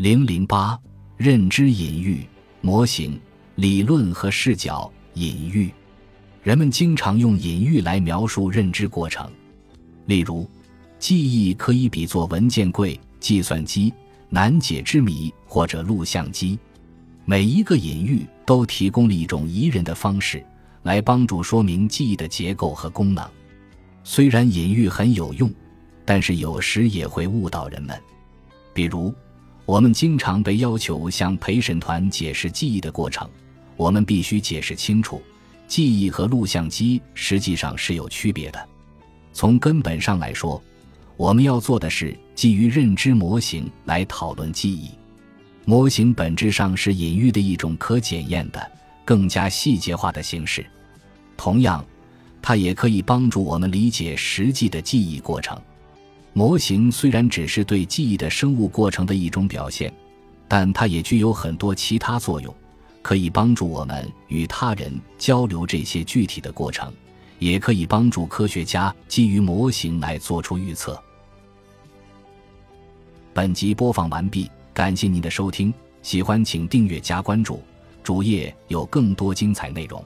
零零八，认知隐喻模型理论和视角。隐喻，人们经常用隐喻来描述认知过程。例如，记忆可以比作文件柜、计算机、难解之谜或者录像机。每一个隐喻都提供了一种宜人的方式，来帮助说明记忆的结构和功能。虽然隐喻很有用，但是有时也会误导人们。比如，我们经常被要求向陪审团解释记忆的过程，我们必须解释清楚，记忆和录像机实际上是有区别的。从根本上来说，我们要做的是基于认知模型来讨论记忆。模型本质上是隐喻的一种可检验的、更加细节化的形式。同样，它也可以帮助我们理解实际的记忆过程。模型虽然只是对记忆的生物过程的一种表现，但它也具有很多其他作用，可以帮助我们与他人交流这些具体的过程，也可以帮助科学家基于模型来做出预测。本集播放完毕，感谢您的收听，喜欢请订阅加关注，主页有更多精彩内容。